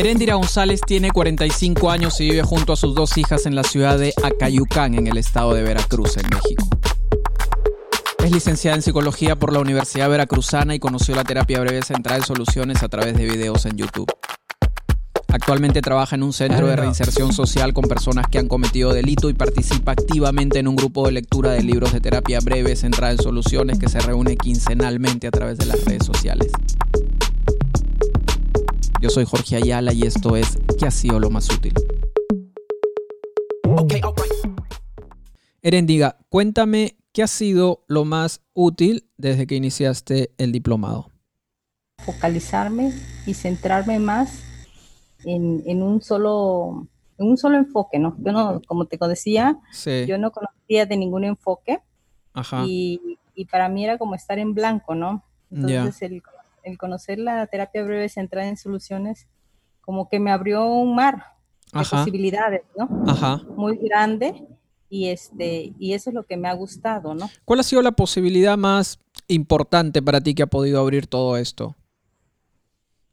Erendira González tiene 45 años y vive junto a sus dos hijas en la ciudad de Acayucán, en el estado de Veracruz, en México. Es licenciada en psicología por la Universidad Veracruzana y conoció la terapia breve central Soluciones a través de videos en YouTube. Actualmente trabaja en un centro de reinserción social con personas que han cometido delito y participa activamente en un grupo de lectura de libros de terapia breve centrada en soluciones que se reúne quincenalmente a través de las redes sociales. Yo soy Jorge Ayala y esto es ¿Qué ha sido lo más útil? Eren, diga, cuéntame qué ha sido lo más útil desde que iniciaste el diplomado. Focalizarme y centrarme más en, un solo en un solo enfoque, ¿no? Yo no, como te decía, yo no conocía de ningún enfoque Y, para mí era como estar en blanco, ¿no? Entonces el, conocer la terapia breve centrada en soluciones como que me abrió un mar de posibilidades, ¿no? Ajá. Muy grande y este y eso es lo que me ha gustado, ¿no? ¿Cuál ha sido la posibilidad más importante para ti que ha podido abrir todo esto?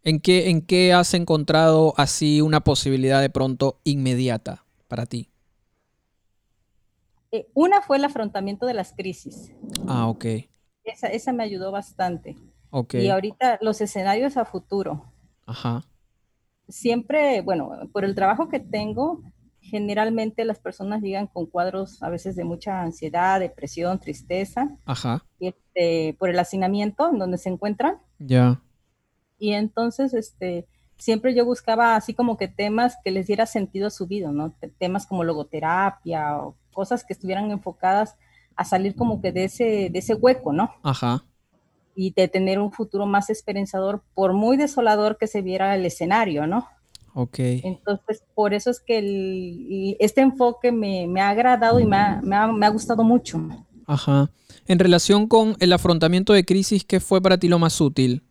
¿En qué, ¿En qué has encontrado así una posibilidad de pronto inmediata para ti? Eh, una fue el afrontamiento de las crisis. Ah, ok. Esa, esa me ayudó bastante. Ok. Y ahorita los escenarios a futuro. Ajá. Siempre, bueno, por el trabajo que tengo, generalmente las personas llegan con cuadros a veces de mucha ansiedad, depresión, tristeza. Ajá. Este, por el hacinamiento en donde se encuentran. Ya. Y entonces, este, siempre yo buscaba así como que temas que les diera sentido a su vida, ¿no? Temas como logoterapia o cosas que estuvieran enfocadas a salir como que de ese, de ese hueco, ¿no? Ajá. Y de tener un futuro más esperanzador, por muy desolador que se viera el escenario, ¿no? Ok. Entonces, por eso es que este enfoque me, ha agradado y me ha, me ha gustado mucho. Ajá. En relación con el afrontamiento de crisis, ¿qué fue para ti lo más útil?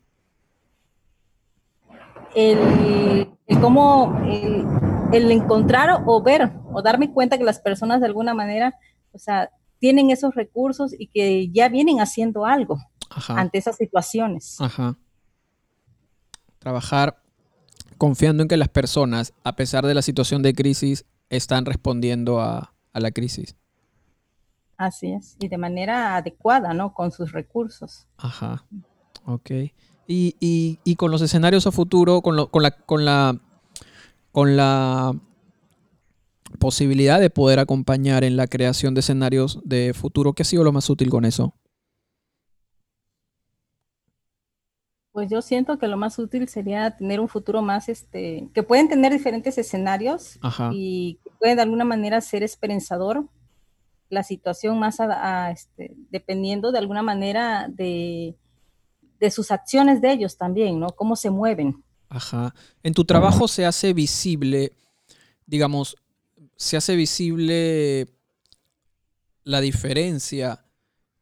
el, cómo el, encontrar o ver o darme cuenta que las personas de alguna manera, o sea, tienen esos recursos y que ya vienen haciendo algo ante esas situaciones. Ajá. Trabajar confiando en que las personas, a pesar de la situación de crisis, están respondiendo a, a la crisis. Así es, y de manera adecuada, ¿no? Con sus recursos. Ajá. Ok. Y, con los escenarios a futuro, con, con, la, con, la, con la posibilidad de poder acompañar en la creación de escenarios de futuro, ¿qué ha sido lo más útil con eso? Pues yo siento que lo más útil sería tener un futuro más, este, que pueden tener diferentes escenarios y que puede de alguna manera ser esperanzador la situación más este, dependiendo de alguna manera de, de sus acciones de ellos también, ¿no? Cómo se mueven. Ajá. En tu trabajo se hace visible, digamos, se hace visible la diferencia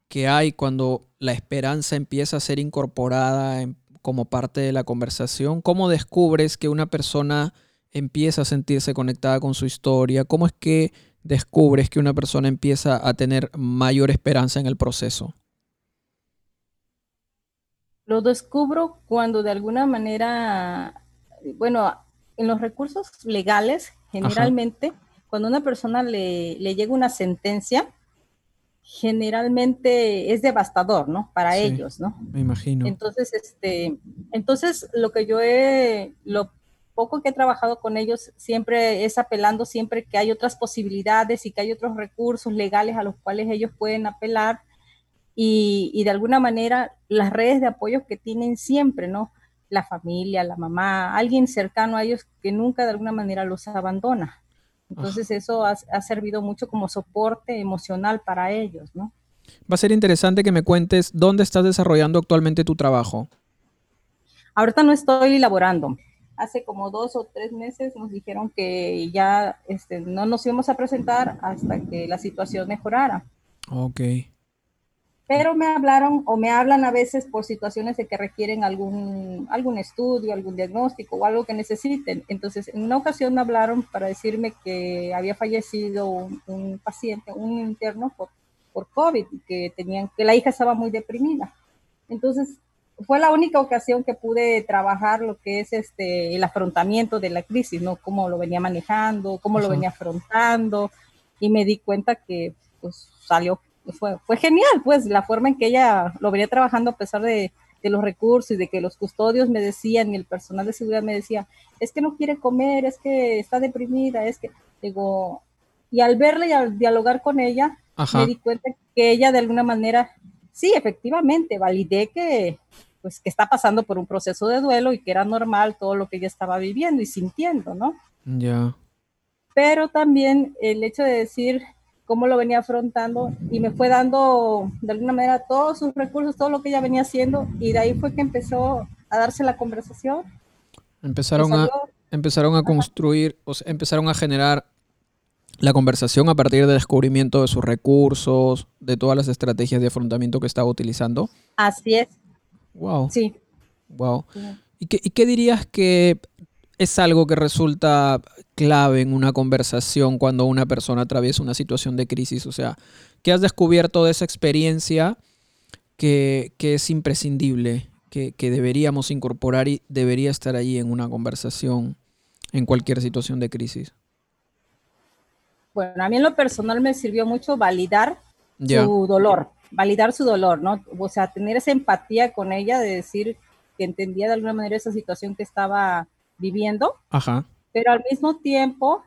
que hay cuando la esperanza empieza a ser incorporada como parte de la conversación. ¿Cómo descubres que una persona empieza a sentirse conectada con su historia? ¿Cómo es que descubres que una persona empieza a tener mayor esperanza en el proceso? Lo descubro cuando de alguna manera, bueno, en los recursos legales, generalmente, cuando a una persona le, llega una sentencia, generalmente es devastador, ¿no? Para ellos, ¿no? Me imagino. Entonces, este, entonces lo que yo he, lo poco que he trabajado con ellos siempre es apelando siempre que hay otras posibilidades y que hay otros recursos legales a los cuales ellos pueden apelar y, de alguna manera las redes de apoyo que tienen siempre, ¿no? La familia, la mamá, alguien cercano a ellos que nunca de alguna manera los abandona. Entonces eso ha, servido mucho como soporte emocional para ellos, ¿no? Va a ser interesante que me cuentes dónde estás desarrollando actualmente tu trabajo. Ahorita no estoy elaborando. Hace como dos o tres meses nos dijeron que ya este, no nos íbamos a presentar hasta que la situación mejorara. Ok pero me hablaron o me hablan a veces por situaciones de que requieren algún, algún estudio, algún diagnóstico o algo que necesiten. Entonces, en una ocasión me hablaron para decirme que había fallecido un, paciente, un interno por, por COVID, que, tenían, que la hija estaba muy deprimida. Entonces, fue la única ocasión que pude trabajar lo que es este el afrontamiento de la crisis, ¿no? Cómo lo venía manejando, cómo lo venía afrontando y me di cuenta que pues salió fue, fue genial, pues la forma en que ella lo venía trabajando a pesar de, de los recursos y de que los custodios me decían y el personal de seguridad me decía, es que no quiere comer, es que está deprimida, es que digo, y al verla y al dialogar con ella, me di cuenta que ella de alguna manera, sí, efectivamente, validé que pues que está pasando por un proceso de duelo y que era normal todo lo que ella estaba viviendo y sintiendo, ¿no? Ya. Pero también el hecho de decir cómo lo venía afrontando y me fue dando de alguna manera todos sus recursos, todo lo que ella venía haciendo y de ahí fue que empezó a darse la conversación. Empezaron a, empezaron a construir, o sea, empezaron a generar la conversación a partir del descubrimiento de sus recursos, de todas las estrategias de afrontamiento que estaba utilizando. Así es. Wow. Sí. Wow. ¿Y qué, ¿Y qué dirías que es algo que resulta clave en una conversación cuando una persona atraviesa una situación de crisis? O sea, ¿qué has descubierto de esa experiencia que, es imprescindible, que, que, deberíamos incorporar y debería estar ahí en una conversación en cualquier situación de crisis? Bueno, a mí en lo personal me sirvió mucho validar su dolor validar su dolor, ¿no? O sea, tener esa empatía con ella de decir que entendía de alguna manera esa situación que estaba viviendo, Ajá. Pero al mismo tiempo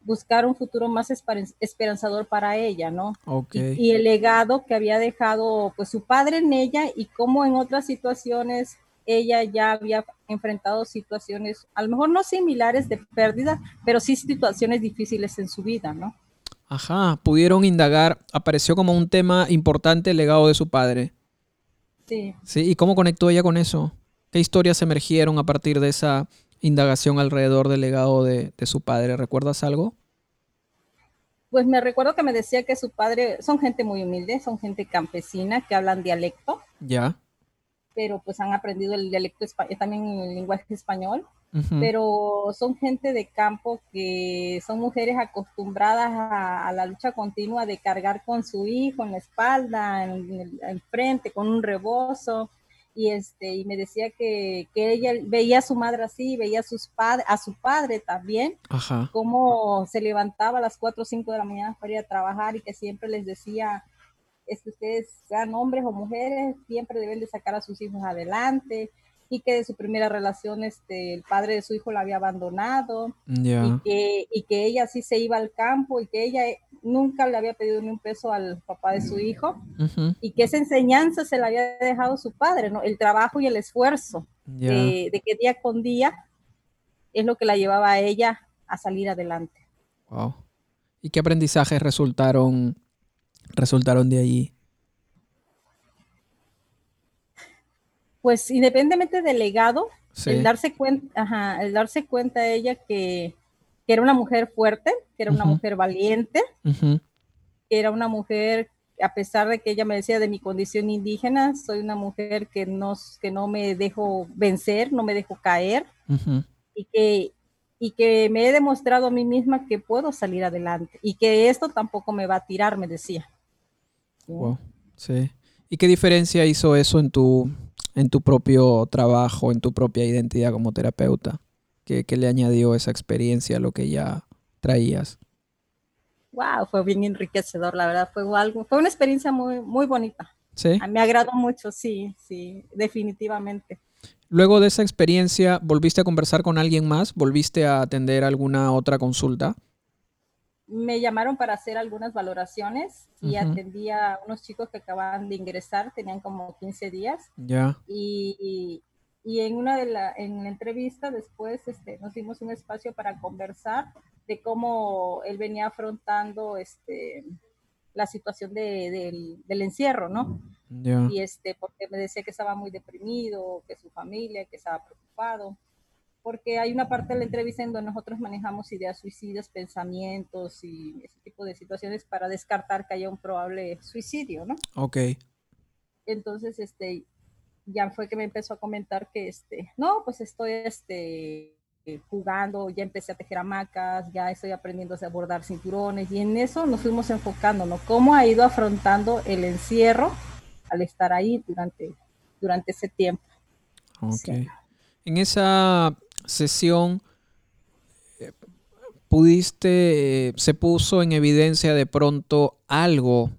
buscar un futuro más esperanzador para ella, ¿no? Okay. Y, el legado que había dejado pues su padre en ella y cómo en otras situaciones ella ya había enfrentado situaciones, a lo mejor no similares de pérdida, pero sí situaciones difíciles en su vida, ¿no? Ajá, pudieron indagar, apareció como un tema importante el legado de su padre. Sí. Sí, ¿y cómo conectó ella con eso? ¿Qué historias emergieron a partir de esa indagación alrededor del legado de, su padre? ¿Recuerdas algo? Pues me recuerdo que me decía que su padre, son gente muy humilde, son gente campesina que hablan dialecto. Ya. Pero pues han aprendido el dialecto también el lenguaje español pero son gente de campo que son mujeres acostumbradas a, la lucha continua de cargar con su hijo en la espalda, en, el frente, con un rebozo. Y, este, y me decía que, que ella veía a su madre así, veía a, sus a su padre también, cómo se levantaba a las 4 o 5 de la mañana para ir a trabajar y que siempre les decía, es que ustedes sean hombres o mujeres, siempre deben de sacar a sus hijos adelante, y que de su primera relación este, el padre de su hijo la había abandonado y, que, y que ella sí se iba al campo y que ella nunca le había pedido ni un peso al papá de su hijo y que esa enseñanza se la había dejado su padre, ¿no? El trabajo y el esfuerzo de, de, que día con día es lo que la llevaba a ella a salir adelante. Wow. ¿Y qué aprendizajes resultaron, resultaron de allí? Pues independientemente del legado, el darse cuenta, el darse cuenta de ella que, era una mujer fuerte, que era una mujer valiente, que era una mujer, a pesar de que ella me decía de mi condición indígena, soy una mujer que no, que no me dejo vencer, no me dejo caer, y, que, y que me he demostrado a mí misma que puedo salir adelante, y que esto tampoco me va a tirar, me decía. Wow, sí. ¿Y qué diferencia hizo eso en tu, en tu propio trabajo, en tu propia identidad como terapeuta? ¿Qué, le añadió esa experiencia a lo que ya traías? Wow, fue bien enriquecedor, la verdad, fue algo, fue una experiencia muy, muy bonita. Sí. me agradó mucho, sí, sí, definitivamente. Luego de esa experiencia, ¿volviste a conversar con alguien más? ¿Volviste a atender alguna otra consulta? Me llamaron para hacer algunas valoraciones y atendía a unos chicos que acababan de ingresar, tenían como 15 días. Ya. Y, y, en una de la, en la entrevista después este, nos dimos un espacio para conversar de cómo él venía afrontando este, la situación de, del, encierro, ¿no? Y este, porque me decía que estaba muy deprimido, que su familia, que estaba preocupado porque hay una parte de la entrevista en donde nosotros manejamos ideas suicidas, pensamientos y ese tipo de situaciones para descartar que haya un probable suicidio, ¿no? Ok. Entonces, este, ya fue que me empezó a comentar que, este, no, pues estoy, este, jugando, ya empecé a tejer hamacas, ya estoy aprendiendo a bordar cinturones y en eso nos fuimos enfocando, ¿no? Cómo ha ido afrontando el encierro al estar ahí durante durante ese tiempo. Ok. En esa sesión, eh, ¿pudiste, eh, se puso en evidencia de pronto algo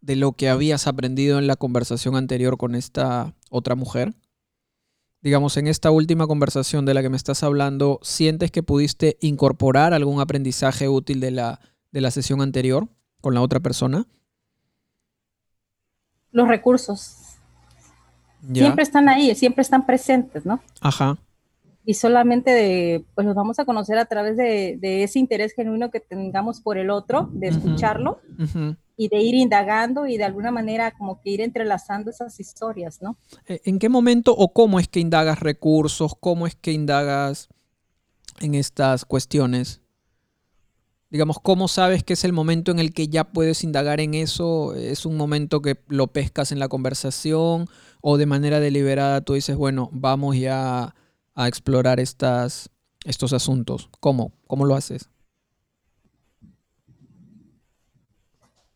de lo que habías aprendido en la conversación anterior con esta otra mujer? Digamos, en esta última conversación de la que me estás hablando, ¿sientes que pudiste incorporar algún aprendizaje útil de la, de la sesión anterior con la otra persona? Los recursos. Siempre están ahí, siempre están presentes, ¿no? Ajá. Y solamente de, pues los vamos a conocer a través de, ese interés genuino que tengamos por el otro, de escucharlo y de ir indagando y de alguna manera como que ir entrelazando esas historias, ¿no? Eh, ¿En qué momento o cómo es que indagas recursos? ¿Cómo es que indagas en estas cuestiones? Digamos, ¿cómo sabes que es el momento en el que ya puedes indagar en eso? ¿Es un momento que lo pescas en la conversación o de manera deliberada tú dices, bueno, vamos ya a explorar estas, estos asuntos? ¿Cómo? ¿Cómo lo haces?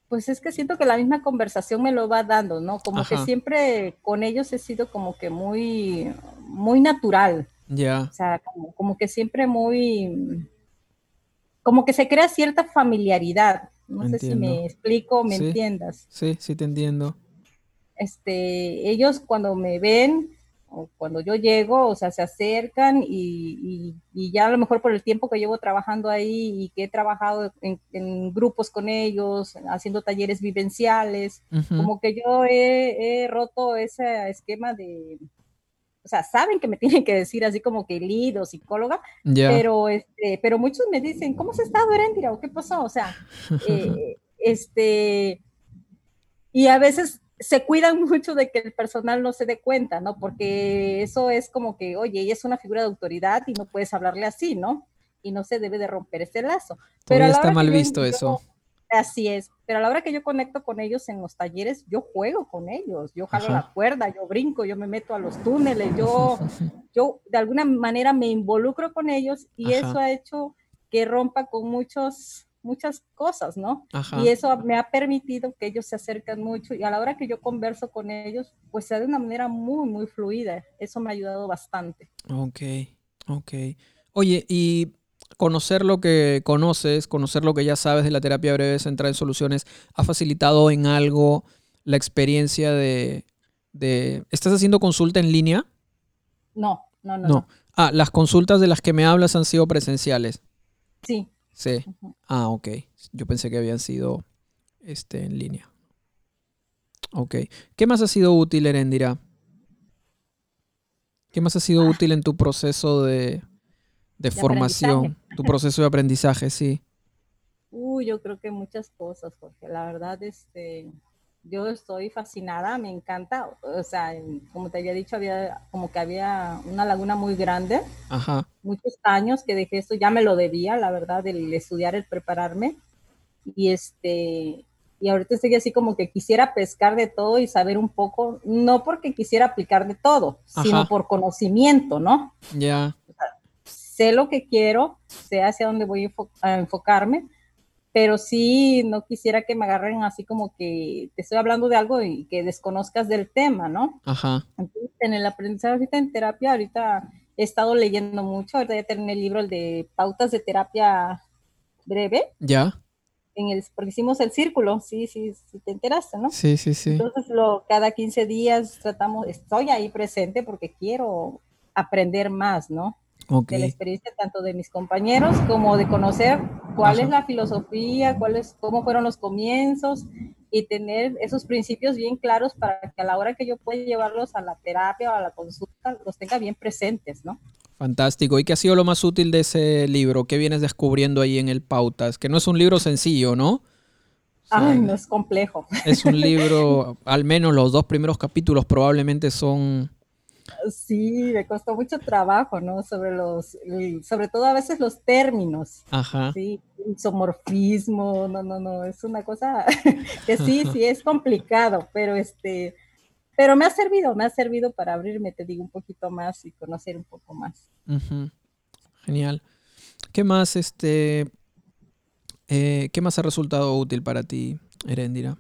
Pues es que siento que la misma conversación me lo va dando, ¿no? Como que siempre con ellos he sido como que muy, muy natural. Ya. O sea, como, que siempre muy, como que se crea cierta familiaridad. No sé si me explico, me entiendas. Sí, sí te entiendo. Este, ellos cuando me ven, o cuando yo llego, o sea, se acercan y, ya a lo mejor por el tiempo que llevo trabajando ahí y que he trabajado en, grupos con ellos, haciendo talleres vivenciales, como que yo he, roto ese esquema de, o sea, saben que me tienen que decir así como que lead o psicóloga, pero, este, pero muchos me dicen, ¿cómo se está Erendira? ¿O qué pasó? O sea, eh, este, y a veces se cuidan mucho de que el personal no se dé cuenta, ¿no? Porque eso es como que, oye, ella es una figura de autoridad y no puedes hablarle así, ¿no? Y no se debe de romper ese lazo. Pero está mal visto eso. Así es, pero a la hora que yo conecto con ellos en los talleres, yo juego con ellos, yo jalo la cuerda, yo brinco, yo me meto a los túneles, yo, yo de alguna manera me involucro con ellos y eso ha hecho que rompa con muchos muchas cosas, ¿no? Y eso me ha permitido que ellos se acerquen mucho y a la hora que yo converso con ellos, pues sea de una manera muy, muy fluida. Eso me ha ayudado bastante. Ok, ok. Oye, y conocer lo que conoces, conocer lo que ya sabes de la terapia breve centrada en soluciones, ¿ha facilitado en algo la experiencia de... de... ¿Estás haciendo consulta en línea? No, no, no. no. Ah, las consultas de las que me hablas han sido presenciales. Sí. Sí. Ah, ok. Yo pensé que habían sido este, en línea. Ok. ¿Qué más ha sido útil, Erendira? ¿Qué más ha sido ah. útil en tu proceso de, formación, tu proceso de aprendizaje, sí? Uy, yo creo que muchas cosas, porque la verdad, este, yo estoy fascinada, me encanta. O sea, como te había dicho, había como que había una laguna muy grande. Ajá. Muchos años que dejé esto, ya me lo debía, la verdad, el estudiar, el prepararme. Y este, y ahorita estoy así como que quisiera pescar de todo y saber un poco, no porque quisiera aplicar de todo, sino por conocimiento, ¿no? Ya. sé lo que quiero, sé hacia dónde voy a enfocarme pero sí no quisiera que me agarren así como que te estoy hablando de algo y que desconozcas del tema, ¿no? Ajá. Entonces, en el aprendizaje ahorita en terapia, ahorita he estado leyendo mucho, ahorita ya terminé el libro, el de pautas de terapia breve. Ya. En el, porque hicimos el círculo, sí, sí, sí te enteraste, ¿no? Sí, sí, sí. Entonces, lo, cada 15 días tratamos, estoy ahí presente porque quiero aprender más, ¿no? De la experiencia tanto de mis compañeros como de conocer cuál es la filosofía, cuál es, cómo fueron los comienzos y tener esos principios bien claros para que a la hora que yo pueda llevarlos a la terapia o a la consulta los tenga bien presentes, ¿no? Fantástico. ¿Y qué ha sido lo más útil de ese libro? ¿Qué vienes descubriendo ahí en el Pautas? Que no es un libro sencillo, ¿no? Ay, no es complejo. Es un libro, al menos los dos primeros capítulos probablemente son Sí, me costó mucho trabajo, ¿no? Sobre los, sobre todo a veces los términos. Ajá. Sí, isomorfismo, no, no, no, es una cosa que sí, sí es complicado, pero este, pero me ha servido, me ha servido para abrirme, te digo, un poquito más y conocer un poco más. Genial. ¿Qué más, este, eh, qué más ha resultado útil para ti, Erendira?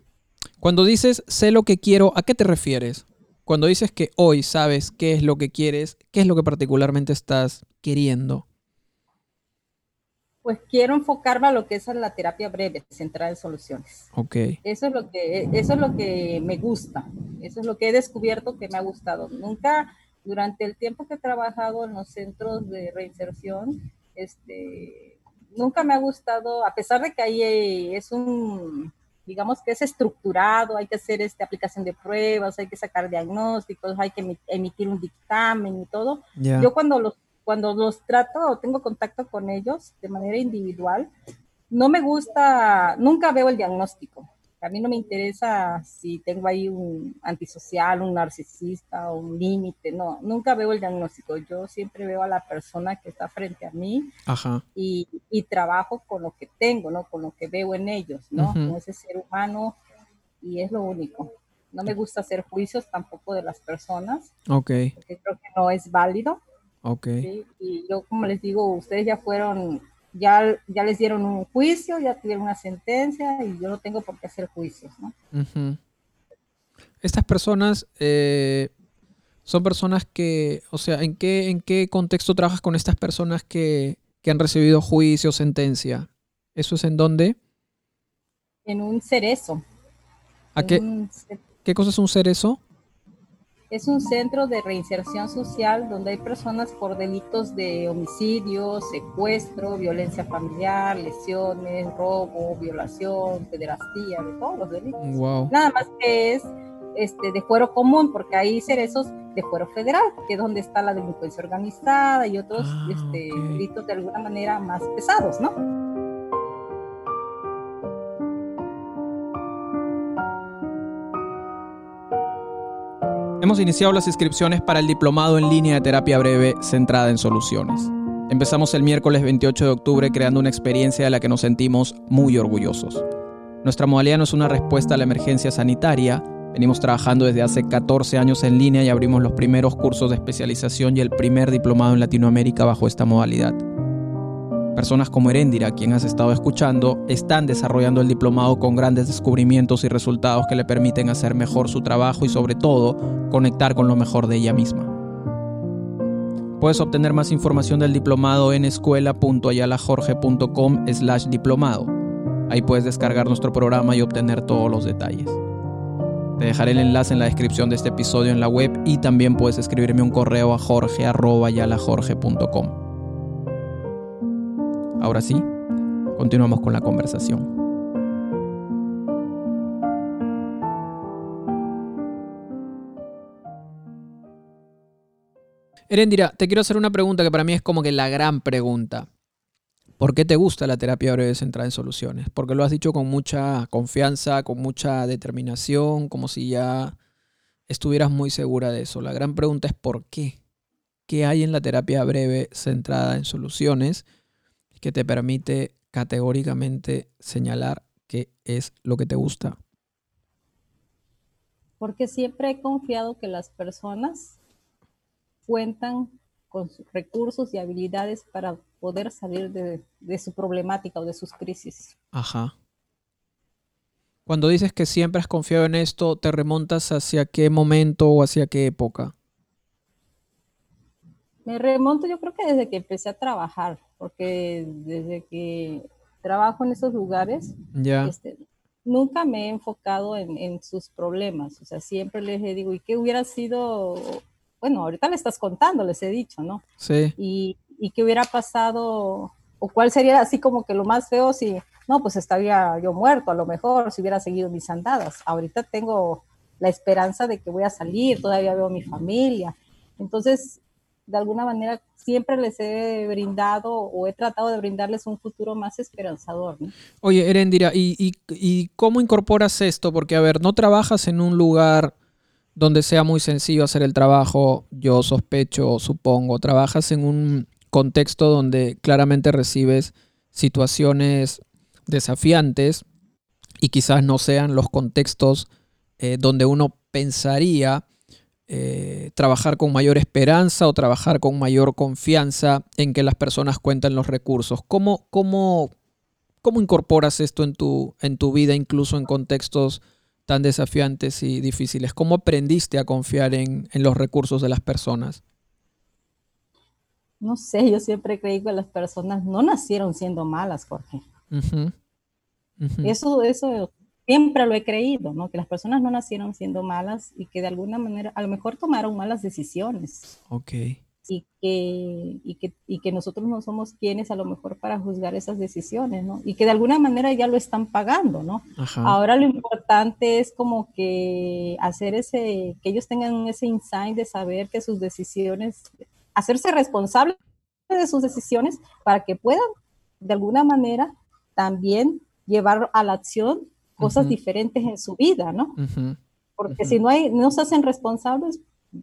Cuando dices sé lo que quiero, ¿a qué te refieres? Cuando dices que hoy sabes qué es lo que quieres, ¿qué es lo que particularmente estás queriendo? Pues quiero enfocarme a lo que es la terapia breve, centrada en soluciones. Ok. Eso es lo que, eso es lo que me gusta. Eso es lo que he descubierto que me ha gustado. Nunca, durante el tiempo que he trabajado en los centros de reinserción, este, nunca me ha gustado, a pesar de que ahí es un, digamos que es estructurado, hay que hacer esta aplicación de pruebas, hay que sacar diagnósticos, hay que emitir un dictamen y todo. Yo cuando los cuando los trato o tengo contacto con ellos de manera individual, no me gusta, nunca veo el diagnóstico. A mí no me interesa si tengo ahí un antisocial, un narcisista o un límite, no, nunca veo el diagnóstico. Yo siempre veo a la persona que está frente a mí Y, y, trabajo con lo que tengo, ¿no? Con lo que veo en ellos, ¿no? Con ese ser humano y es lo único. No me gusta hacer juicios tampoco de las personas. Ok. Porque creo que no es válido. Ok. Y yo, como les digo, ustedes ya fueron, ya, ya les dieron un juicio, ya tuvieron una sentencia y yo no tengo por qué hacer juicios, ¿no? Estas personas eh, son personas que, o sea, ¿en qué, ¿en qué contexto trabajas con estas personas que, que han recibido juicio sentencia? ¿Eso es en dónde? En un cerezo. ¿A qué, qué cosa es un cerezo? Es un centro de reinserción social donde hay personas por delitos de homicidio, secuestro, violencia familiar, lesiones, robo, violación, pederastía, de todos los delitos. Nada más que es este, de fuero común, porque hay cerezos de fuero federal, que es donde está la delincuencia organizada y otros ah, este, delitos de alguna manera más pesados, ¿no? Hemos iniciado las inscripciones para el diplomado en línea de terapia breve centrada en soluciones. Empezamos el miércoles 28 de octubre creando una experiencia de la que nos sentimos muy orgullosos. Nuestra modalidad no es una respuesta a la emergencia sanitaria. Venimos trabajando desde hace 14 años en línea y abrimos los primeros cursos de especialización y el primer diplomado en Latinoamérica bajo esta modalidad. Personas como Erendira, quien has estado escuchando, están desarrollando el diplomado con grandes descubrimientos y resultados que le permiten hacer mejor su trabajo y sobre todo conectar con lo mejor de ella misma. Puedes obtener más información del diplomado en escuela.ayalajorge.com slash diplomado. Ahí puedes descargar nuestro programa y obtener todos los detalles. Te dejaré el enlace en la descripción de este episodio en la web y también puedes escribirme un correo a jorge.ayalajorge.com. Ahora sí, continuamos con la conversación. Erendira, te quiero hacer una pregunta que para mí es como que la gran pregunta. ¿Por qué te gusta la terapia breve centrada en soluciones? Porque lo has dicho con mucha confianza, con mucha determinación, como si ya estuvieras muy segura de eso. La gran pregunta es ¿por qué? ¿Qué hay en la terapia breve centrada en soluciones? Que te permite categóricamente señalar qué es lo que te gusta? Porque siempre he confiado que las personas cuentan con sus recursos y habilidades para poder salir de, de, su problemática o de sus crisis. Ajá. Cuando dices que siempre has confiado en esto, ¿te remontas hacia qué momento o hacia qué época? Me remonto yo creo que desde que empecé a trabajar porque desde que trabajo en esos lugares, este, nunca me he enfocado en, sus problemas, o sea, siempre les digo, ¿y qué hubiera sido? Bueno, ahorita le estás contando, les he dicho, ¿no? Sí. Y, y qué hubiera pasado, o cuál sería así como que lo más feo si, no, pues estaría yo muerto a lo mejor si hubiera seguido mis andadas. Ahorita tengo la esperanza de que voy a salir, todavía veo a mi familia. Entonces, de alguna manera siempre les he brindado o he tratado de brindarles un futuro más esperanzador. Oye, Erendira, ¿y, ¿y, cómo incorporas esto? Porque, a ver, no trabajas en un lugar donde sea muy sencillo hacer el trabajo, yo sospecho, supongo, trabajas en un contexto donde claramente recibes situaciones desafiantes y quizás no sean los contextos eh, donde uno pensaría eh, trabajar con mayor esperanza o trabajar con mayor confianza en que las personas cuentan los recursos. ¿Cómo, cómo, cómo incorporas esto en tu, en tu vida, incluso en contextos tan desafiantes y difíciles. ¿Cómo aprendiste a confiar en, los recursos de las personas? No sé, yo siempre creí que las personas no nacieron siendo malas, Jorge. Eso, eso siempre lo he creído, ¿no? Que las personas no nacieron siendo malas y que de alguna manera, a lo mejor tomaron malas decisiones. Ok. Y que, y que, y que nosotros no somos quienes a lo mejor para juzgar esas decisiones, ¿no? Y que de alguna manera ya lo están pagando, ¿no? Ahora lo importante es como que hacer ese, que ellos tengan ese insight de saber que sus decisiones, hacerse responsables de sus decisiones para que puedan de alguna manera también llevar a la acción cosas diferentes en su vida, ¿no? Porque si no, hay, no se hacen responsables,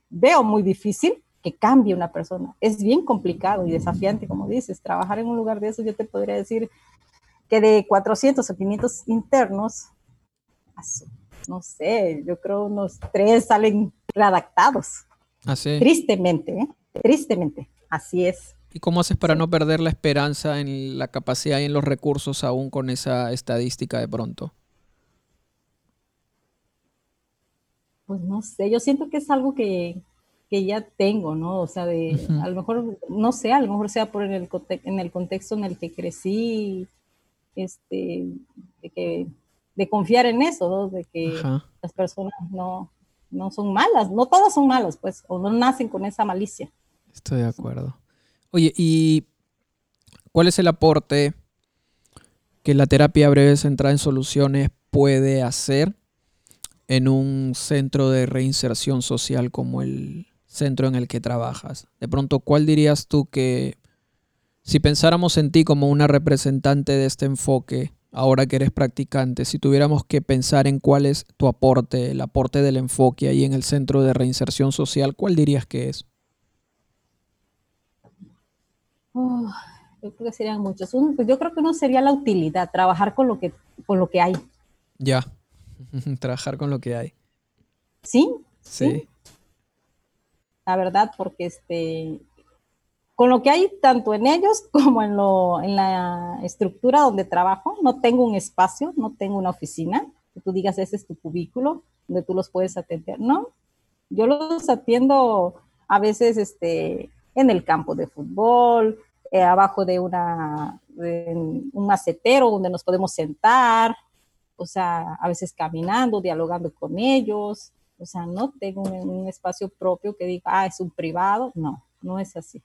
veo muy difícil que cambie una persona. Es bien complicado y desafiante, como dices, trabajar en un lugar de eso, yo te podría decir que de 400 o 500 internos, no sé, yo creo unos tres salen redactados. Así. ¿Ah, tristemente, ¿eh? tristemente, así es. ¿Y cómo haces para no perder la esperanza en la capacidad y en los recursos aún con esa estadística de pronto? Pues no sé, yo siento que es algo que, ya tengo, ¿no? O sea, de, a lo mejor, no sé, a lo mejor sea por el, en el contexto en el que crecí, este, de, que, de confiar en eso, ¿no? De que las personas no, no son malas, no todas son malas, pues, o no nacen con esa malicia. Estoy de acuerdo. Oye, ¿y cuál es el aporte que la terapia breve centrada en soluciones puede hacer en un centro de reinserción social como el centro en el que trabajas? De pronto, ¿cuál dirías tú que, si pensáramos en ti como una representante de este enfoque, ahora que eres practicante, si tuviéramos que pensar en cuál es tu aporte, el aporte del enfoque ahí en el centro de reinserción social, ¿cuál dirías que es? yo creo que serían muchos. Pues yo creo que uno sería la utilidad, trabajar con lo que, con lo que hay. Ya, trabajar con lo que hay. ¿Sí? Sí. La verdad, porque este, con lo que hay tanto en ellos como en, lo, en la estructura donde trabajo, no tengo un espacio, no tengo una oficina, que tú digas ese es tu cubículo, donde tú los puedes atender, ¿no? Yo los atiendo a veces este, en el campo de fútbol, eh, abajo de, una, un macetero donde nos podemos sentar, o sea, a veces caminando, dialogando con ellos, o sea, no tengo un, espacio propio que diga, ah, es un privado, no, no es así.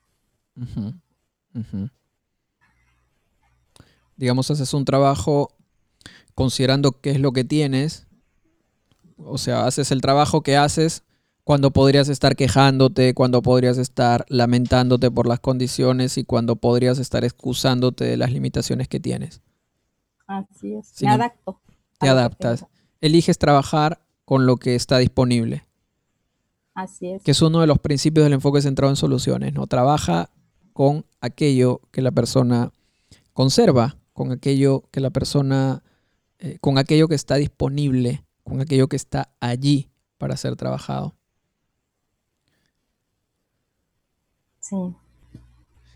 Digamos, haces un trabajo considerando qué es lo que tienes, o sea, haces el trabajo que haces cuando podrías estar quejándote, cuando podrías estar lamentándote por las condiciones y cuando podrías estar excusándote de las limitaciones que tienes. Así es, me adapto. Te adaptas. Eliges trabajar con lo que está disponible. Así es. Que es uno de los principios del enfoque centrado en soluciones, ¿no? Trabaja con aquello que la persona conserva, con aquello que la persona, eh, con aquello que está disponible, con aquello que está allí para ser trabajado. Sí.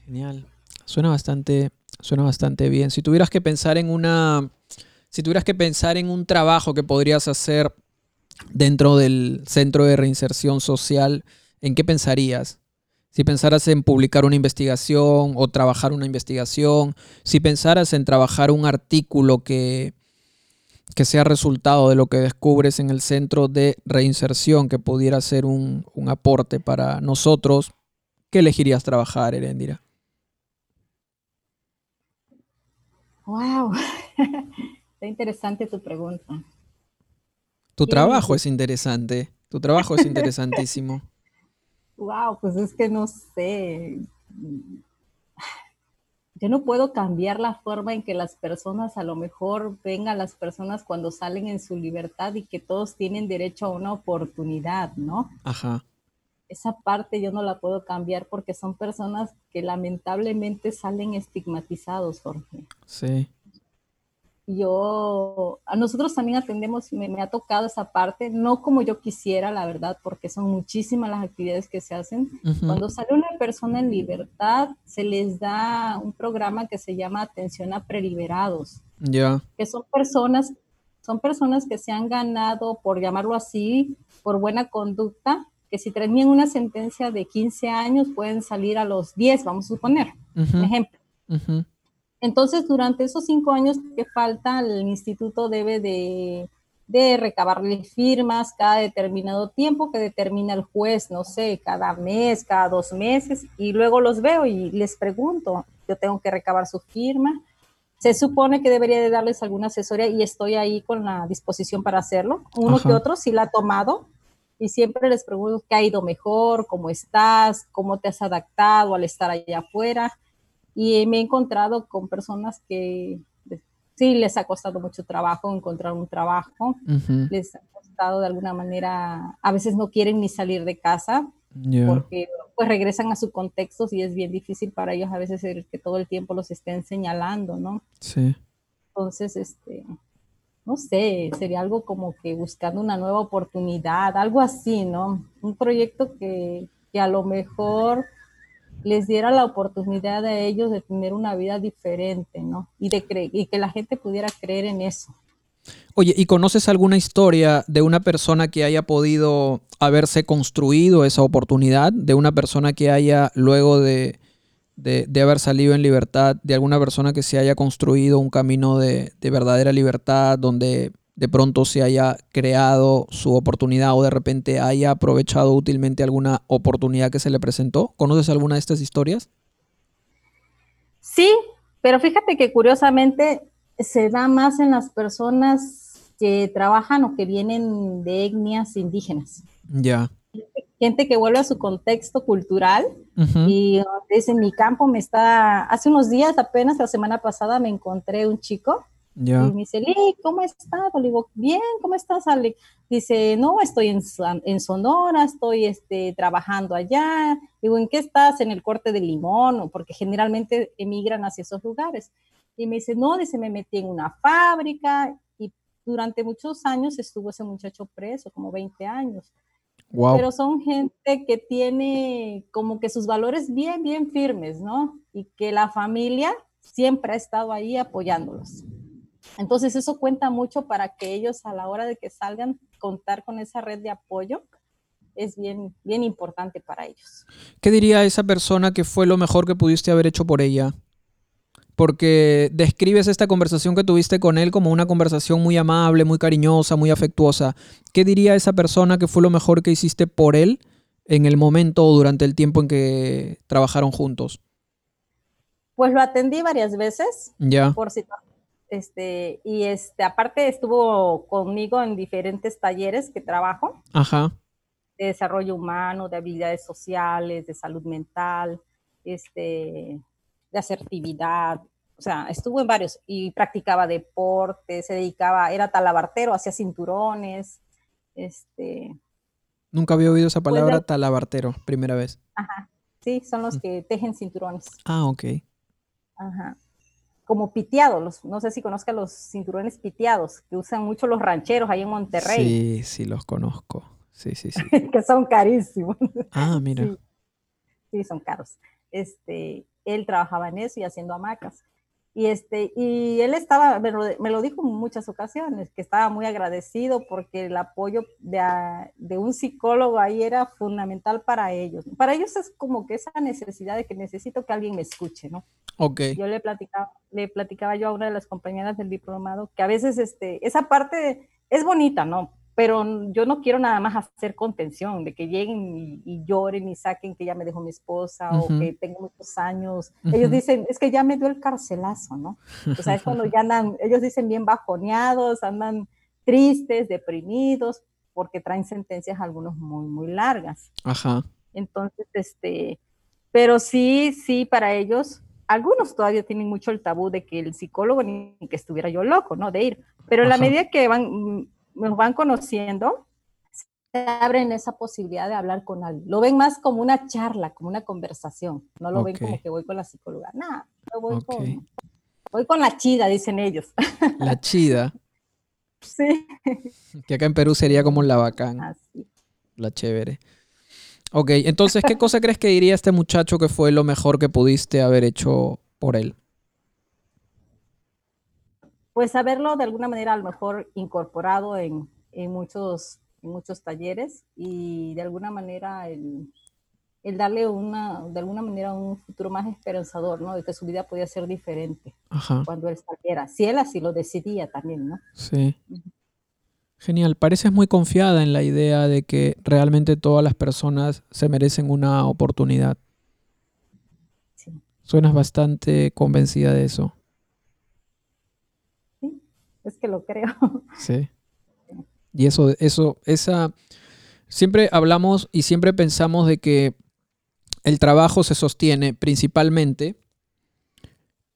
Genial. Suena bastante, suena bastante bien. Si tuvieras que pensar en una, si tuvieras que pensar en un trabajo que podrías hacer dentro del centro de reinserción social, ¿en qué pensarías? Si pensaras en publicar una investigación o trabajar una investigación, si pensaras en trabajar un artículo que, que sea resultado de lo que descubres en el centro de reinserción, que pudiera ser un, un aporte para nosotros, ¿Qué elegirías trabajar, Erendira? Wow, está interesante tu pregunta. Tu trabajo es interesante, tu trabajo es interesantísimo. Wow, pues es que no sé. Yo no puedo cambiar la forma en que las personas a lo mejor ven a las personas cuando salen en su libertad y que todos tienen derecho a una oportunidad, ¿no? Ajá esa parte yo no la puedo cambiar porque son personas que lamentablemente salen estigmatizados, Jorge. Sí. Yo, a nosotros también atendemos, me, me, ha tocado esa parte, no como yo quisiera, la verdad, porque son muchísimas las actividades que se hacen. Cuando sale una persona en libertad, se les da un programa que se llama Atención a Preliberados. Ya. Que son personas son personas que se han ganado, por llamarlo así, por buena conducta, que si terminan una sentencia de 15 años pueden salir a los 10, vamos a suponer, un ejemplo. Entonces, durante esos cinco años que falta, el instituto debe de, de recabarle firmas cada determinado tiempo que determina el juez, no sé, cada mes, cada dos meses, y luego los veo y les pregunto, yo tengo que recabar su firma. Se supone que debería de darles alguna asesoría y estoy ahí con la disposición para hacerlo. Uno que otro sí la ha tomado, y siempre les pregunto qué ha ido mejor, cómo estás, cómo te has adaptado al estar allá afuera. Y me he encontrado con personas que sí les ha costado mucho trabajo encontrar un trabajo, les ha costado de alguna manera, a veces no quieren ni salir de casa porque pues regresan a su contexto y es bien difícil para ellos a veces el que todo el tiempo los estén señalando, ¿no? Sí. Entonces, este, no sé, sería algo como que buscando una nueva oportunidad, algo así, ¿no? Un proyecto que, que a lo mejor les diera la oportunidad a ellos de tener una vida diferente, ¿no? Y, de y que la gente pudiera creer en eso. Oye, ¿y conoces alguna historia de una persona que haya podido haberse construido esa oportunidad? De una persona que haya, luego de, de, haber salido en libertad, de alguna persona que se haya construido un camino de, verdadera libertad, donde de pronto se haya creado su oportunidad o de repente haya aprovechado útilmente alguna oportunidad que se le presentó? ¿Conoces alguna de estas historias? Sí, pero fíjate que curiosamente se da más en las personas que trabajan o que vienen de etnias indígenas. Ya gente que vuelve a su contexto cultural y desde mi campo me está, hace unos días apenas, la semana pasada me encontré un chico y me dice, Lee, ¿cómo estás? Le digo, bien, ¿cómo estás, Ale? Dice, no, estoy en, en Sonora, estoy este, trabajando allá. Digo, ¿en qué estás? En el corte de limón, porque generalmente emigran hacia esos lugares. Y me dice, no, dice, me metí en una fábrica y durante muchos años estuvo ese muchacho preso, como 20 años. Pero son gente que tiene como que sus valores bien, bien firmes, ¿no? Y que la familia siempre ha estado ahí apoyándolos. Entonces eso cuenta mucho para que ellos a la hora de que salgan contar con esa red de apoyo es bien, bien importante para ellos. ¿Qué diría esa persona que fue lo mejor que pudiste haber hecho por ella? porque describes esta conversación que tuviste con él como una conversación muy amable, muy cariñosa, muy afectuosa. ¿Qué diría esa persona que fue lo mejor que hiciste por él en el momento o durante el tiempo en que trabajaron juntos? Pues lo atendí varias veces. Ya. Por este, y este, aparte estuvo conmigo en diferentes talleres que trabajo. Ajá. De desarrollo humano, de habilidades sociales, de salud mental, este, de asertividad, o sea, estuvo en varios y practicaba deporte, se dedicaba, era talabartero, hacía cinturones, este... Nunca había oído esa pues palabra talabartero, primera vez. Ajá, sí, son los mm. que tejen cinturones. Ah, ok. Ajá. Como piteados, los, no sé si conozcan los cinturones piteados, que usan mucho los rancheros ahí en Monterrey. Sí, sí, los conozco. Sí, sí, sí. que son carísimos. Ah, mira. Sí. sí, son caros. Este, él trabajaba en eso y haciendo hamacas. Y, este, y él estaba, me lo, dijo en muchas ocasiones, que estaba muy agradecido porque el apoyo de, de, un psicólogo ahí era fundamental para ellos. Para ellos es como que esa necesidad de que necesito que alguien me escuche, ¿no? Ok. Yo le platicaba, le platicaba yo a una de las compañeras del diplomado que a veces este, esa parte es bonita, ¿no? pero yo no quiero nada más hacer contención, de que lleguen y, lloren y saquen que ya me dejó mi esposa o que tengo muchos años. Ellos dicen, es que ya me dio el carcelazo, ¿no? O sea, es cuando ya andan, ellos dicen bien bajoneados, andan tristes, deprimidos, porque traen sentencias algunos muy, muy largas. Ajá. Entonces, este, pero sí, sí, para ellos, algunos todavía tienen mucho el tabú de que el psicólogo ni que estuviera yo loco, ¿no? De ir. Pero en la medida que van nos van conociendo, se abren esa posibilidad de hablar con alguien. Lo ven más como una charla, como una conversación. No lo ven como que voy con la psicóloga. Nada, voy, con, voy con la chida, dicen ellos. La chida. sí. Que acá en Perú sería como la bacán. Así. La chévere. Ok, entonces, ¿qué cosa crees que diría este muchacho que fue lo mejor que pudiste haber hecho por él? pues haberlo de alguna manera a lo mejor incorporado en, en muchos, en muchos talleres y de alguna manera el, el, darle una, de alguna manera un futuro más esperanzador, ¿no? De que su vida podía ser diferente cuando él saliera, si él así lo decidía también, ¿no? Sí. Genial, pareces muy confiada en la idea de que realmente todas las personas se merecen una oportunidad. Sí. Suenas bastante convencida de eso. Sí, es que lo creo. Sí. Y eso, eso, esa, siempre hablamos y siempre pensamos de que el trabajo se sostiene principalmente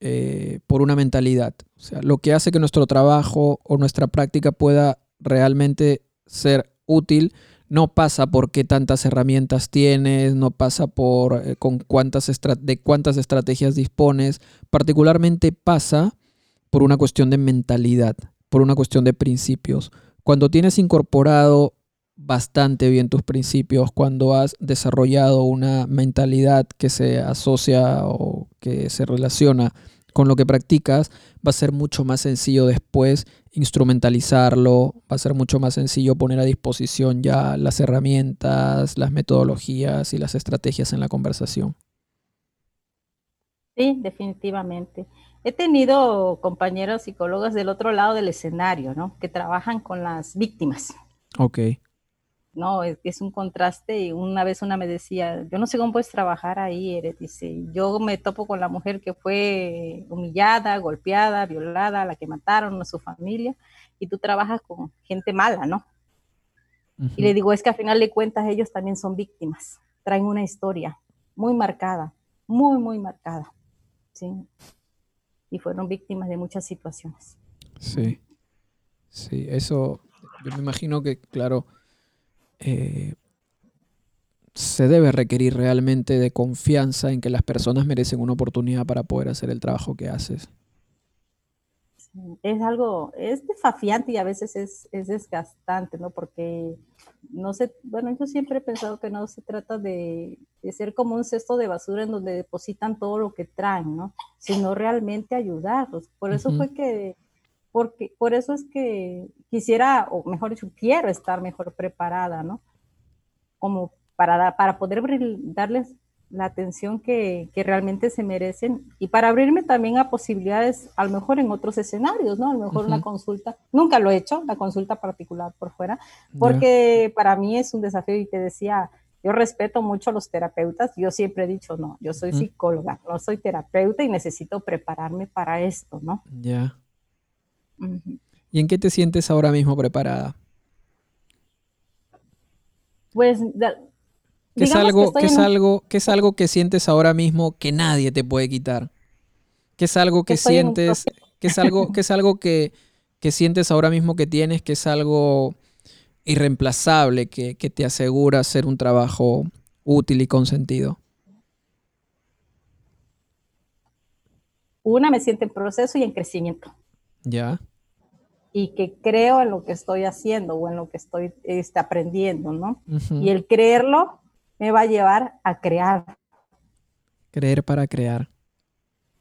eh, por una mentalidad. O sea, lo que hace que nuestro trabajo o nuestra práctica pueda realmente ser útil no pasa por qué tantas herramientas tienes, no pasa por eh, con cuántas de cuántas estrategias dispones, particularmente pasa por una cuestión de mentalidad, por una cuestión de principios. Cuando tienes incorporado bastante bien tus principios, cuando has desarrollado una mentalidad que se asocia o que se relaciona con lo que practicas, va a ser mucho más sencillo después instrumentalizarlo, va a ser mucho más sencillo poner a disposición ya las herramientas, las metodologías y las estrategias en la conversación. Sí, definitivamente. He tenido compañeros psicólogos del otro lado del escenario, ¿no? Que trabajan con las víctimas. Ok. No, es, es un contraste y una vez una me decía, yo no sé cómo puedes trabajar ahí. Dice, yo me topo con la mujer que fue humillada, golpeada, violada, la que mataron a su familia, y tú trabajas con gente mala, ¿no? Y le digo, es que al final de cuentas ellos también son víctimas, traen una historia muy marcada, muy, muy marcada, ¿sí? Y fueron víctimas de muchas situaciones. Sí, sí, eso, yo me imagino que, claro, eh, se debe requerir realmente de confianza en que las personas merecen una oportunidad para poder hacer el trabajo que haces. Es algo, es desafiante y a veces es, desgastante, ¿no? Porque no sé, bueno, yo siempre he pensado que no se trata de, ser como un cesto de basura en donde depositan todo lo que traen, ¿no? Sino realmente ayudarlos. Por eso fue que porque por eso es que quisiera, o mejor dicho, quiero estar mejor preparada, ¿no? Como para, para poder darles la atención que, que, realmente se merecen y para abrirme también a posibilidades, a lo mejor en otros escenarios, ¿no? A lo mejor una consulta, nunca lo he hecho, la consulta particular por fuera, porque para mí es un desafío y te decía, yo respeto mucho a los terapeutas, yo siempre he dicho, no, yo soy psicóloga, no soy terapeuta y necesito prepararme para esto, ¿no? Ya. ¿Y en qué te sientes ahora mismo preparada? Pues ¿Qué es, algo, que es, algo, es algo que sientes ahora mismo que nadie te puede quitar? ¿Qué es algo que, sientes? ¿Qué es algo, que es algo que, sientes ahora mismo que tienes? Que es algo irreemplazable, que, que te asegura hacer un trabajo útil y con sentido. Una, me siento en proceso y en crecimiento. Ya y que creo en lo que estoy haciendo o en lo que estoy este, aprendiendo, ¿no? Y el creerlo me va a llevar a crear. Creer para crear.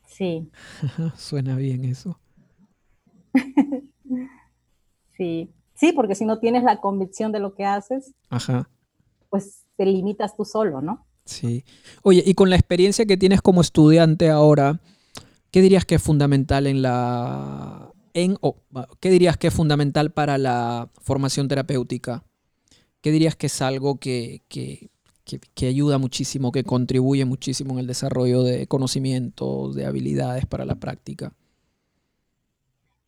Sí. Suena bien eso. sí. Sí, porque si no tienes la convicción de lo que haces, pues te limitas tú solo, ¿no? Sí. Oye, y con la experiencia que tienes como estudiante ahora, ¿qué dirías que es fundamental en la en, ¿qué dirías que es fundamental para la formación terapéutica? ¿Qué dirías que es algo que, ayuda muchísimo, que contribuye muchísimo en el desarrollo de conocimientos, de habilidades para la práctica?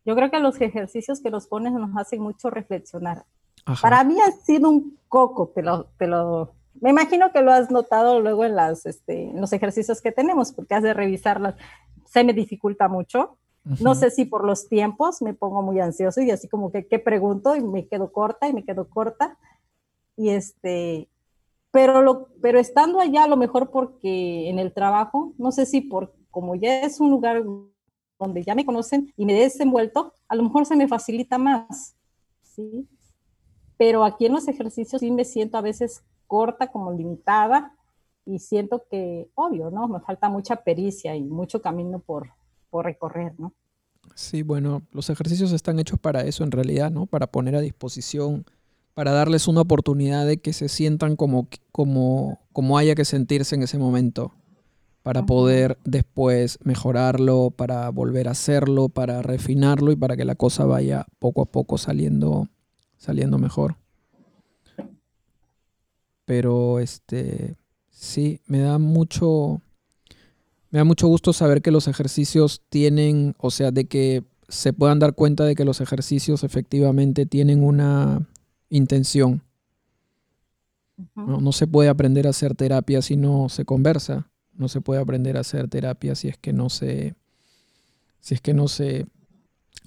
Yo creo que los ejercicios que nos pones nos hacen mucho reflexionar. Para mí ha sido un coco, te lo, te lo, me imagino que lo has notado luego en, las, este, en los ejercicios que tenemos, porque has de revisarlas. Se me dificulta mucho, no sé si por los tiempos me pongo muy ansioso y así como que, ¿qué pregunto? Y me quedo corta y me quedo corta. Y este, pero, lo, pero estando allá, a lo mejor porque en el trabajo, no sé si por como ya es un lugar donde ya me conocen y me he desenvuelto, a lo mejor se me facilita más, ¿sí? Pero aquí en los ejercicios sí me siento a veces corta, como limitada, y siento que, obvio, ¿no? Me falta mucha pericia y mucho camino por, por recorrer, ¿no? Sí, bueno, los ejercicios están hechos para eso en realidad, ¿no? Para poner a disposición, para darles una oportunidad de que se sientan como, como, como haya que sentirse en ese momento, para poder después mejorarlo, para volver a hacerlo, para refinarlo y para que la cosa vaya poco a poco saliendo, saliendo mejor. Pero este sí, me da mucho me da mucho gusto saber que los ejercicios tienen, o sea, de que se puedan dar cuenta de que los ejercicios efectivamente tienen una intención. no, se puede aprender a hacer terapia si no se conversa. No se puede aprender a hacer terapia si es que no se, si es que no se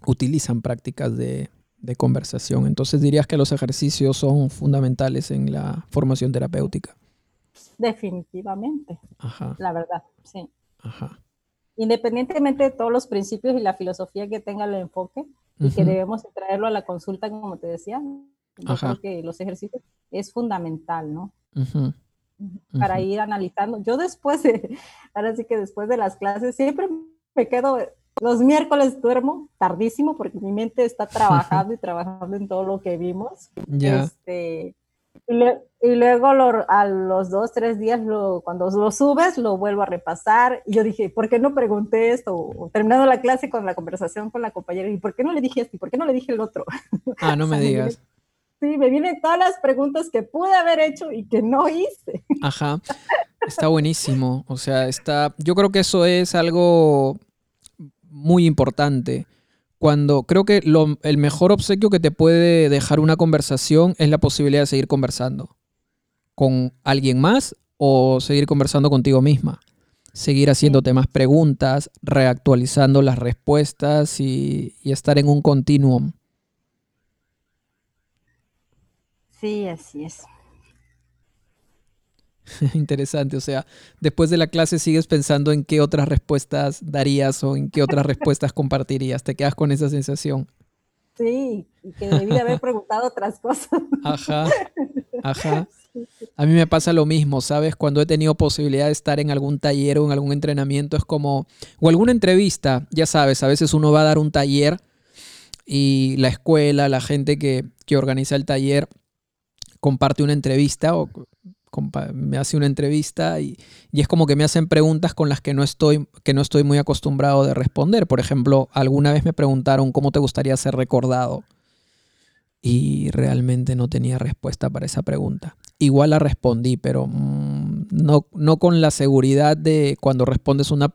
utilizan prácticas de, de conversación. Entonces dirías que los ejercicios son fundamentales en la formación terapéutica. Definitivamente. La verdad, sí. Independientemente de todos los principios y la filosofía que tenga el enfoque y que debemos traerlo a la consulta, como te decía, yo creo que los ejercicios es fundamental, ¿no? Para ir analizando. Yo después de, ahora sí que después de las clases, siempre me quedo, los miércoles duermo tardísimo porque mi mente está trabajando y trabajando en todo lo que vimos. Este, y, luego a los dos, tres días, lo, cuando lo subes, lo vuelvo a repasar. Y yo dije, ¿por qué no pregunté esto? terminando la clase con la conversación con la compañera, ¿y por qué no le dije esto? ¿Y por qué no le dije el otro? Ah, no me digas. sí, me vienen todas las preguntas que pude haber hecho y que no hice. Ajá. Está buenísimo. O sea, está. Yo creo que eso es algo muy importante cuando creo que el mejor obsequio que te puede dejar una conversación es la posibilidad de seguir conversando con alguien más o seguir conversando contigo misma. Seguir haciéndote más preguntas, reactualizando las respuestas y, y estar en un continuum. Sí, así es. Interesante, o sea, después de la clase sigues pensando en qué otras respuestas darías o en qué otras respuestas compartirías, te quedas con esa sensación. Sí, y que debí haber preguntado otras cosas. Ajá, ajá. A mí me pasa lo mismo, ¿sabes? Cuando he tenido posibilidad de estar en algún taller o en algún entrenamiento, es como, o alguna entrevista, ya sabes, a veces uno va a dar un taller y la escuela, la gente que, que organiza el taller comparte una entrevista o me hace una entrevista y, es como que me hacen preguntas con las que no, estoy, que no estoy muy acostumbrado de responder. Por ejemplo, alguna vez me preguntaron cómo te gustaría ser recordado y realmente no tenía respuesta para esa pregunta. Igual la respondí, pero mm, no, no con la seguridad de cuando respondes una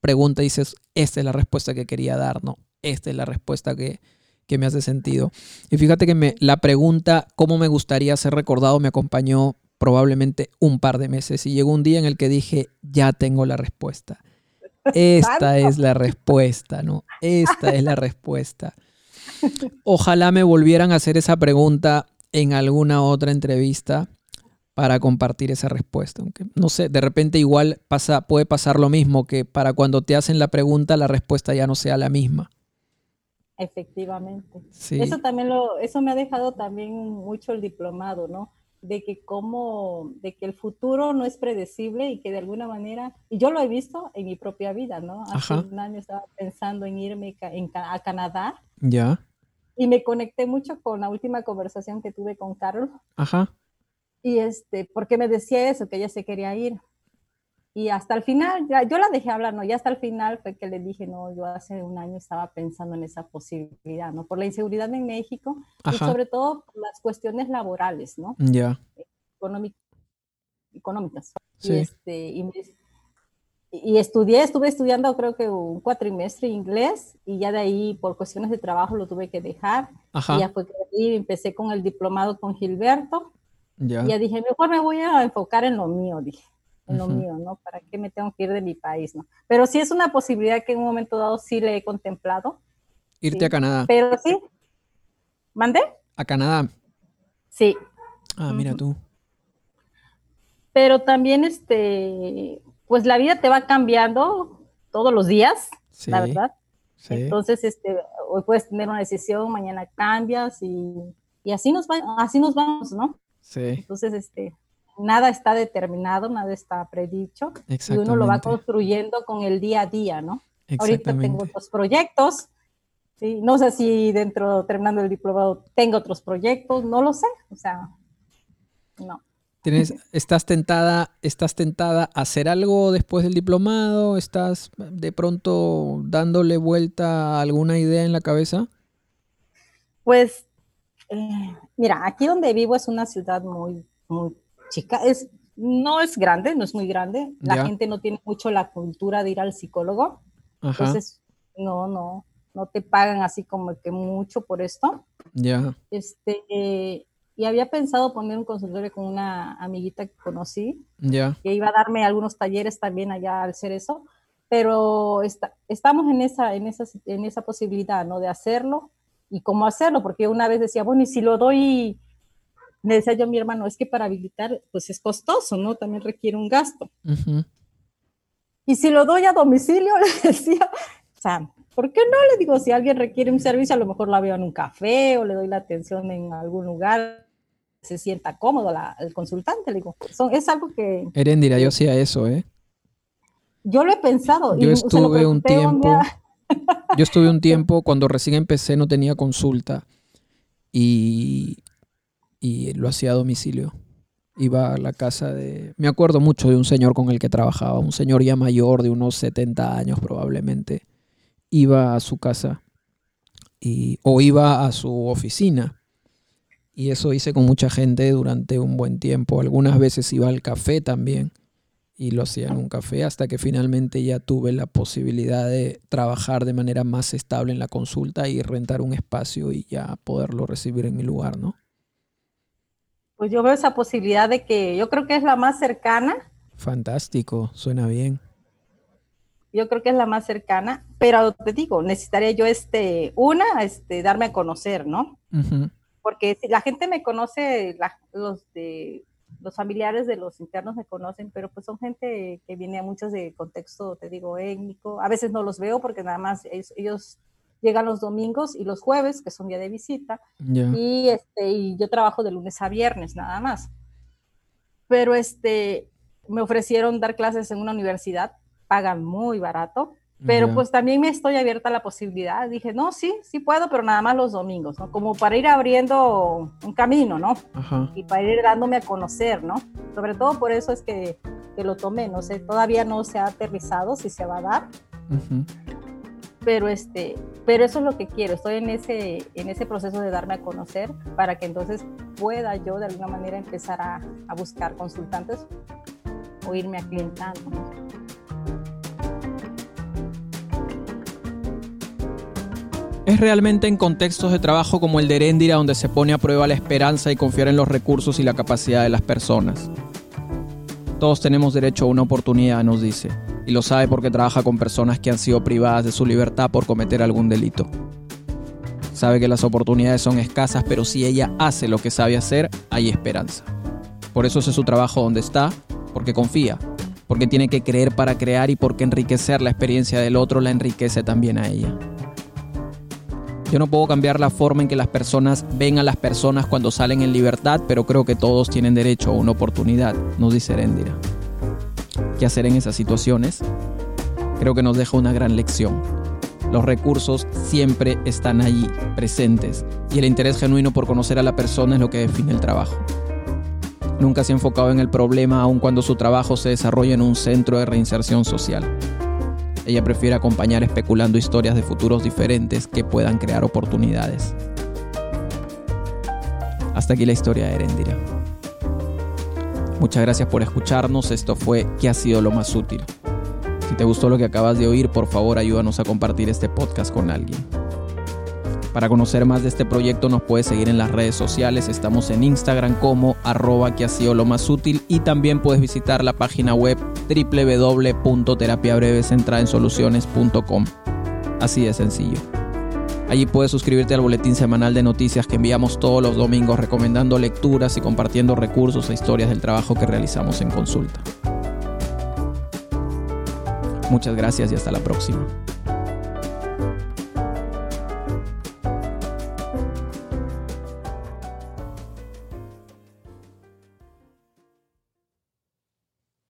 pregunta y dices, esta es la respuesta que quería dar, no, esta es la respuesta que, que me hace sentido. Y fíjate que me, la pregunta, ¿cómo me gustaría ser recordado? me acompañó probablemente un par de meses y llegó un día en el que dije, ya tengo la respuesta. Esta es la respuesta, ¿no? Esta es la respuesta. Ojalá me volvieran a hacer esa pregunta en alguna otra entrevista para compartir esa respuesta. Aunque no sé, de repente igual pasa, puede pasar lo mismo, que para cuando te hacen la pregunta la respuesta ya no sea la misma. Efectivamente. Eso también lo, eso me ha dejado también mucho el diplomado, ¿no? De que como, de que el futuro no es predecible y que de alguna manera, y yo lo he visto en mi propia vida, ¿no? Hace un año estaba pensando en irme a Canadá. Ya. Y me conecté mucho con la última conversación que tuve con Carol. Ajá. Y este, porque me decía eso, que ella se quería ir. Y hasta el final, ya, yo la dejé hablar, ¿no? Ya hasta el final fue que le dije, no, yo hace un año estaba pensando en esa posibilidad, ¿no? Por la inseguridad en México y sobre todo por las cuestiones laborales, ¿no? Ya. económicas. Sí. Y, este, y, estudié, estuve estudiando creo que un cuatrimestre inglés y ya de ahí por cuestiones de trabajo lo tuve que dejar. Ajá. Y ya fue que ahí empecé con el diplomado con Gilberto. Ya. Y ya dije, mejor me voy a enfocar en lo mío, dije en lo mío, ¿no? ¿Para qué me tengo que ir de mi país, no? Pero sí es una posibilidad que en un momento dado sí le he contemplado. Irte a Canadá. Pero sí. ¿Mandé? A Canadá. Sí. Ah, mira tú. Pero también, este, pues la vida te va cambiando todos los días, la verdad. Sí. Entonces, este, hoy puedes tener una decisión, mañana cambias y, y así nos va, así nos vamos, ¿no? Sí. Entonces, este, nada está determinado, nada está predicho y uno lo va construyendo con el día a día, ¿no? Ahorita tengo dos proyectos Sí, no sé si dentro, terminando el diplomado, tengo otros proyectos, no lo sé, o sea, no. ¿Tienes, estás, tentada, ¿Estás tentada a hacer algo después del diplomado? ¿Estás de pronto dándole vuelta a alguna idea en la cabeza? Pues, eh, mira, aquí donde vivo es una ciudad muy, muy chica, es, no es grande, no es muy grande, la gente no tiene mucho la cultura de ir al psicólogo, entonces, no, no, no te pagan así como que mucho por esto. Ya. Este, y había pensado poner un consultorio con una amiguita que conocí, ya. que iba a darme algunos talleres también allá al hacer eso, pero está, estamos en esa, en, esa, en esa posibilidad, ¿no? De hacerlo y cómo hacerlo, porque una vez decía, bueno, y si lo doy, me decía yo a mi hermano, es que para habilitar, pues es costoso, ¿no? También requiere un gasto. Y si lo doy a domicilio, le decía, o sea, ¿por qué no? Le digo, si alguien requiere un servicio, a lo mejor la veo en un café o le doy la atención en algún lugar, se sienta cómodo la, el consultante, le digo, es algo que... Erendira, yo hacía eso, ¿eh? Yo lo he pensado. Yo estuve un tiempo, yo estuve un tiempo, cuando recién empecé no tenía consulta y, y lo hacía a domicilio. Iba a la casa de... Me acuerdo mucho de un señor con el que trabajaba, un señor ya mayor de unos 70 años probablemente iba a su casa y, o iba a su oficina. Y eso hice con mucha gente durante un buen tiempo. Algunas veces iba al café también y lo hacía en un café hasta que finalmente ya tuve la posibilidad de trabajar de manera más estable en la consulta y rentar un espacio y ya poderlo recibir en mi lugar, ¿no? Pues yo veo esa posibilidad de que yo creo que es la más cercana. Fantástico, suena bien yo creo que es la más cercana, pero te digo, necesitaría yo este, una, este, darme a conocer, ¿no? Porque si la gente me conoce, los de los familiares de los internos me conocen, pero pues son gente que viene a muchos de contexto, te digo, étnico. A veces no los veo porque nada más ellos, llegan los domingos y los jueves, que son día de visita, y, este, y yo trabajo de lunes a viernes nada más. Pero este, me ofrecieron dar clases en una universidad pagan muy barato, pero pues también me estoy abierta a la posibilidad. Dije, no, sí, sí puedo, pero nada más los domingos, ¿no? Como para ir abriendo un camino, ¿no? Y para ir dándome a conocer, ¿no? Sobre todo por eso es que, que, lo tomé, no sé, todavía no se ha aterrizado si se va a dar. Pero, este, pero eso es lo que quiero, estoy en ese, en ese proceso de darme a conocer para que entonces pueda yo de alguna manera empezar a, a buscar consultantes o irme aclientando. Es realmente en contextos de trabajo como el de Erendira donde se pone a prueba la esperanza y confiar en los recursos y la capacidad de las personas. Todos tenemos derecho a una oportunidad, nos dice, y lo sabe porque trabaja con personas que han sido privadas de su libertad por cometer algún delito. Sabe que las oportunidades son escasas, pero si ella hace lo que sabe hacer, hay esperanza. Por eso hace su trabajo donde está, porque confía, porque tiene que creer para crear y porque enriquecer la experiencia del otro la enriquece también a ella. Yo no puedo cambiar la forma en que las personas ven a las personas cuando salen en libertad, pero creo que todos tienen derecho a una oportunidad, nos dice Erendira. ¿Qué hacer en esas situaciones? Creo que nos deja una gran lección. Los recursos siempre están allí, presentes, y el interés genuino por conocer a la persona es lo que define el trabajo. Nunca se ha enfocado en el problema aun cuando su trabajo se desarrolla en un centro de reinserción social. Ella prefiere acompañar especulando historias de futuros diferentes que puedan crear oportunidades. Hasta aquí la historia de Erendira. Muchas gracias por escucharnos. Esto fue ¿Qué ha sido lo más útil? Si te gustó lo que acabas de oír, por favor ayúdanos a compartir este podcast con alguien. Para conocer más de este proyecto nos puedes seguir en las redes sociales. Estamos en Instagram como arroba que ha sido lo más útil y también puedes visitar la página web www.terapiabrevecentraensoluciones.com. Así de sencillo. Allí puedes suscribirte al boletín semanal de noticias que enviamos todos los domingos recomendando lecturas y compartiendo recursos e historias del trabajo que realizamos en consulta. Muchas gracias y hasta la próxima.